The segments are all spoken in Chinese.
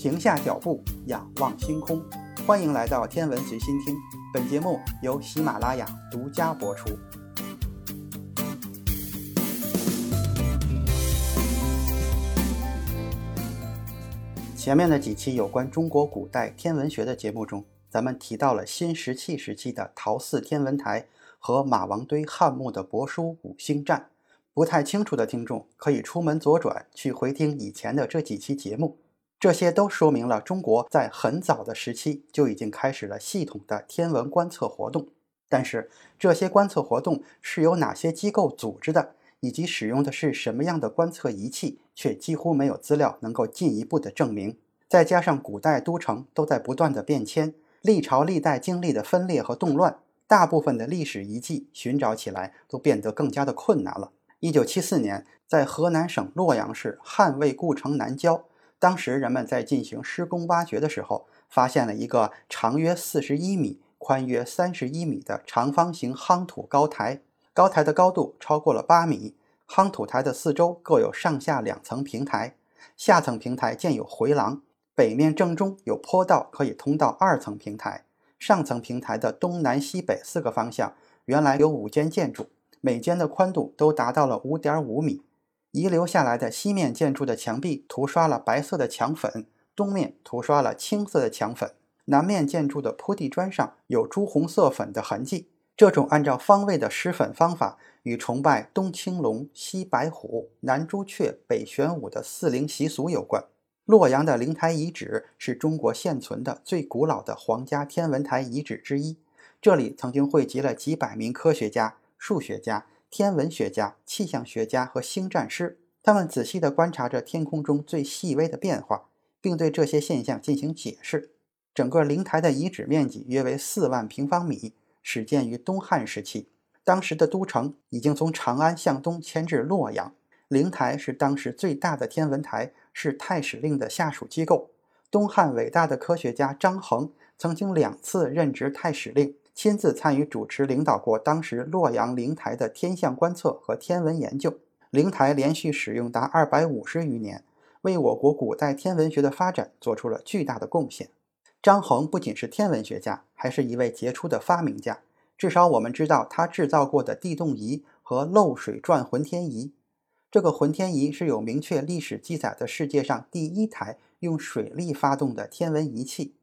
停下脚步，仰望星空。欢迎来到天文随心听，本节目由喜马拉雅独家播出。前面的几期有关中国古代天文学的节目中，咱们提到了新石器时期的陶寺天文台和马王堆汉墓的帛书《五星占》。不太清楚的听众可以出门左转去回听以前的这几期节目，这些都说明了中国在很早的时期就已经开始了系统的天文观测活动。但是这些观测活动是由哪些机构组织的，以及使用的是什么样的观测仪器，却几乎没有资料能够进一步的证明。再加上古代都城都在不断的变迁，历朝历代经历的分裂和动乱，大部分的历史遗迹寻找起来都变得更加的困难了。一九七四年，在河南省洛阳市汉魏故城南郊，当时人们在进行施工挖掘的时候，发现了一个长约四十一米、宽约三十一米的长方形夯土高台。高台的高度超过了八米，夯土台的四周各有上下两层平台，下层平台建有回廊，北面正中有坡道可以通到二层平台。上层平台的东南西北四个方向，原来有五间建筑。每间的宽度都达到了五点五米，遗留下来的西面建筑的墙壁涂刷了白色的墙粉，东面涂刷了青色的墙粉，南面建筑的铺地砖上有朱红色粉的痕迹。这种按照方位的施粉方法，与崇拜东青龙、西白虎、南朱雀、北玄武的四灵习俗有关。洛阳的灵台遗址是中国现存的最古老的皇家天文台遗址之一，这里曾经汇集了几百名科学家。数学家、天文学家、气象学家和星战师，他们仔细地观察着天空中最细微的变化，并对这些现象进行解释。整个灵台的遗址面积约为四万平方米，始建于东汉时期。当时的都城已经从长安向东迁至洛阳。灵台是当时最大的天文台，是太史令的下属机构。东汉伟大的科学家张衡曾经两次任职太史令。亲自参与主持领导过当时洛阳灵台的天象观测和天文研究。灵台连续使用达二百五十余年，为我国古代天文学的发展做出了巨大的贡献。张衡不仅是天文学家，还是一位杰出的发明家。至少我们知道他制造过的地动仪和漏水转浑天仪。这个浑天仪是有明确历史记载的世界上第一台用水力发动的天文仪器。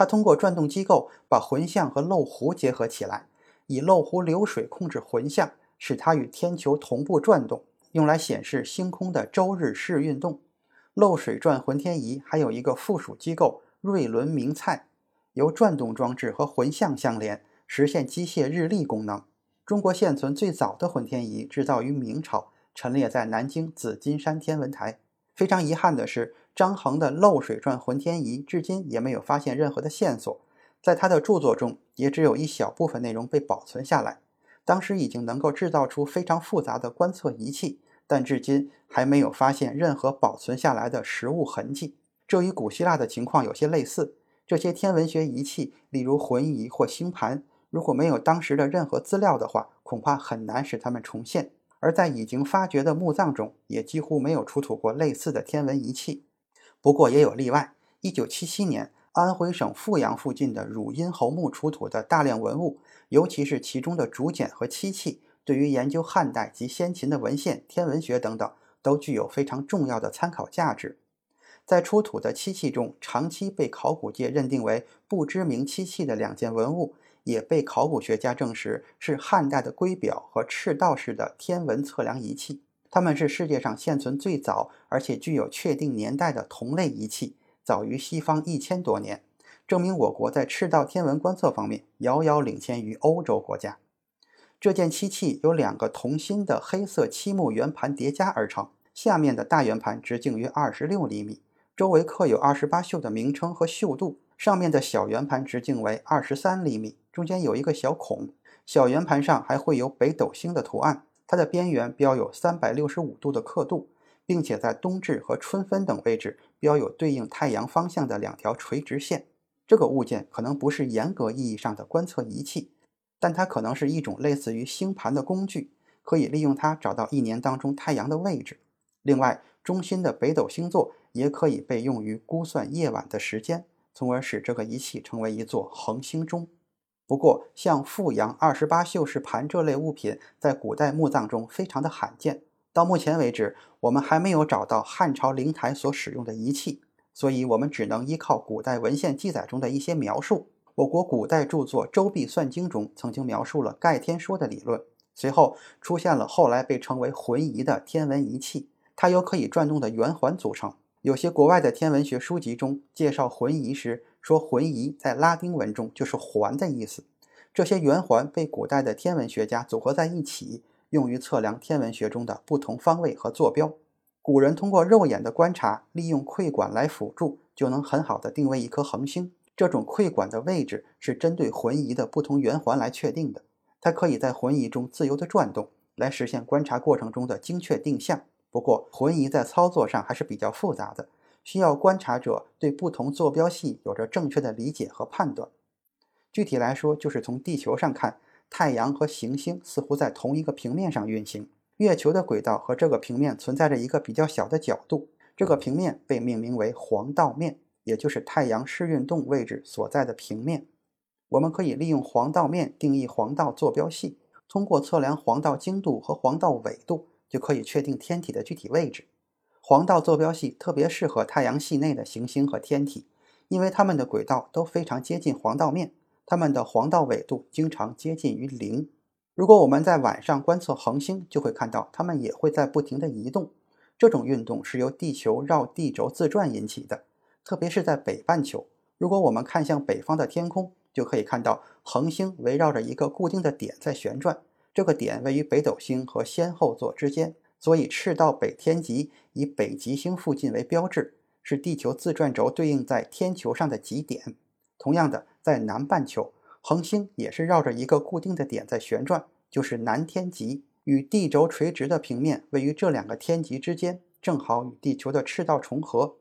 它通过转动机构把浑象和漏壶结合起来，以漏壶流水控制浑象，使它与天球同步转动，用来显示星空的周日视运动。漏水转浑天仪还有一个附属机构瑞轮明蔡，由转动装置和浑象相连，实现机械日历功能。中国现存最早的浑天仪制造于明朝，陈列在南京紫金山天文台。非常遗憾的是。张衡的漏水转浑天仪至今也没有发现任何的线索，在他的著作中也只有一小部分内容被保存下来。当时已经能够制造出非常复杂的观测仪器，但至今还没有发现任何保存下来的实物痕迹。这与古希腊的情况有些类似。这些天文学仪器，例如浑仪或星盘，如果没有当时的任何资料的话，恐怕很难使它们重现。而在已经发掘的墓葬中，也几乎没有出土过类似的天文仪器。不过也有例外。一九七七年，安徽省阜阳附近的汝阴侯墓出土的大量文物，尤其是其中的竹简和漆器，对于研究汉代及先秦的文献、天文学等等，都具有非常重要的参考价值。在出土的漆器中，长期被考古界认定为不知名漆器的两件文物，也被考古学家证实是汉代的圭表和赤道式的天文测量仪器。它们是世界上现存最早而且具有确定年代的同类仪器，早于西方一千多年，证明我国在赤道天文观测方面遥遥领先于欧洲国家。这件漆器由两个同心的黑色漆木圆盘叠加而成，下面的大圆盘直径约二十六厘米，周围刻有二十八宿的名称和宿度；上面的小圆盘直径为二十三厘米，中间有一个小孔，小圆盘上还会有北斗星的图案。它的边缘标有三百六十五度的刻度，并且在冬至和春分等位置标有对应太阳方向的两条垂直线。这个物件可能不是严格意义上的观测仪器，但它可能是一种类似于星盘的工具，可以利用它找到一年当中太阳的位置。另外，中心的北斗星座也可以被用于估算夜晚的时间，从而使这个仪器成为一座恒星钟。不过，像富阳二十八宿氏盘这类物品，在古代墓葬中非常的罕见。到目前为止，我们还没有找到汉朝灵台所使用的仪器，所以我们只能依靠古代文献记载中的一些描述。我国古代著作《周髀算经》中曾经描述了盖天说的理论。随后出现了后来被称为浑仪的天文仪器，它由可以转动的圆环组成。有些国外的天文学书籍中介绍浑仪时，说浑仪在拉丁文中就是环的意思。这些圆环被古代的天文学家组合在一起，用于测量天文学中的不同方位和坐标。古人通过肉眼的观察，利用窥管来辅助，就能很好的定位一颗恒星。这种窥管的位置是针对浑仪的不同圆环来确定的。它可以在浑仪中自由地转动，来实现观察过程中的精确定向。不过，浑仪在操作上还是比较复杂的，需要观察者对不同坐标系有着正确的理解和判断。具体来说，就是从地球上看，太阳和行星似乎在同一个平面上运行。月球的轨道和这个平面存在着一个比较小的角度，这个平面被命名为黄道面，也就是太阳视运动位置所在的平面。我们可以利用黄道面定义黄道坐标系，通过测量黄道经度和黄道纬度，就可以确定天体的具体位置。黄道坐标系特别适合太阳系内的行星和天体，因为它们的轨道都非常接近黄道面，它们的黄道纬度经常接近于零。如果我们在晚上观测恒星，就会看到它们也会在不停地移动。这种运动是由地球绕地轴自转引起的，特别是在北半球。如果我们看向北方的天空，就可以看到恒星围绕着一个固定的点在旋转，这个点位于北斗星和仙后座之间，所以赤道北天极以北极星附近为标志，是地球自转轴对应在天球上的极点。同样的，在南半球，恒星也是绕着一个固定的点在旋转，就是南天极，与地轴垂直的平面位于这两个天极之间，正好与地球的赤道重合。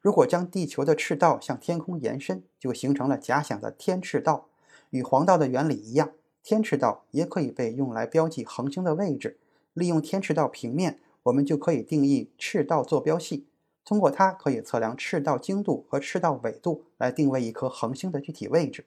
如果将地球的赤道向天空延伸，就形成了假想的天赤道。与黄道的原理一样，天赤道也可以被用来标记恒星的位置。利用天赤道平面，我们就可以定义赤道坐标系。通过它，可以测量赤道经度和赤道纬度，来定位一颗恒星的具体位置。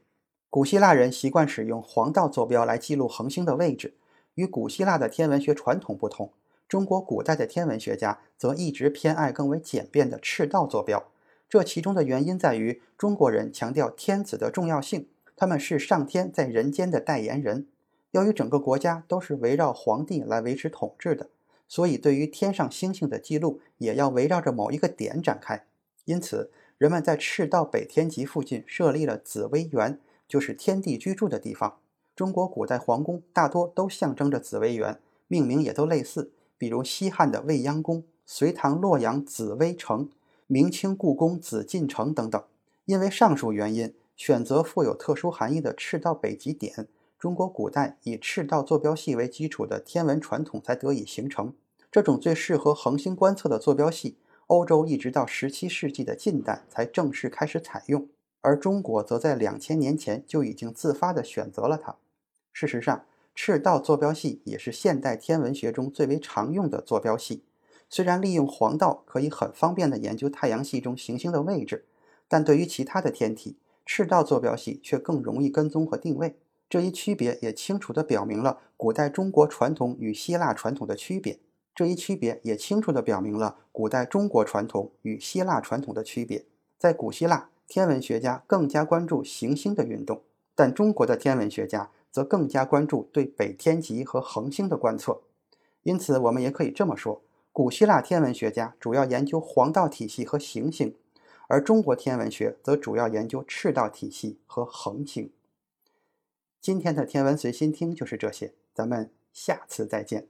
古希腊人习惯使用黄道坐标来记录恒星的位置。与古希腊的天文学传统不同。中国古代的天文学家则一直偏爱更为简便的赤道坐标，这其中的原因在于中国人强调天子的重要性，他们是上天在人间的代言人。由于整个国家都是围绕皇帝来维持统治的，所以对于天上星星的记录也要围绕着某一个点展开。因此，人们在赤道北天极附近设立了紫微垣，就是天帝居住的地方。中国古代皇宫大多都象征着紫微垣，命名也都类似。比如西汉的未央宫、隋唐洛阳紫微城、明清故宫紫禁城等等。因为上述原因，选择富有特殊含义的赤道北极点，中国古代以赤道坐标系为基础的天文传统才得以形成。这种最适合恒星观测的坐标系，欧洲一直到十七世纪的近代才正式开始采用，而中国则在两千年前就已经自发地选择了它。事实上，赤道坐标系也是现代天文学中最为常用的坐标系。虽然利用黄道可以很方便地研究太阳系中行星的位置，但对于其他的天体，赤道坐标系却更容易跟踪和定位。这一区别也清楚地表明了古代中国传统与希腊传统的区别。这一区别也清楚地表明了古代中国传统与希腊传统的区别。在古希腊，天文学家更加关注行星的运动，但中国的天文学家。则更加关注对北天极和恒星的观测，因此我们也可以这么说：古希腊天文学家主要研究黄道体系和行星，而中国天文学则主要研究赤道体系和恒星。今天的天文随心听就是这些，咱们下次再见。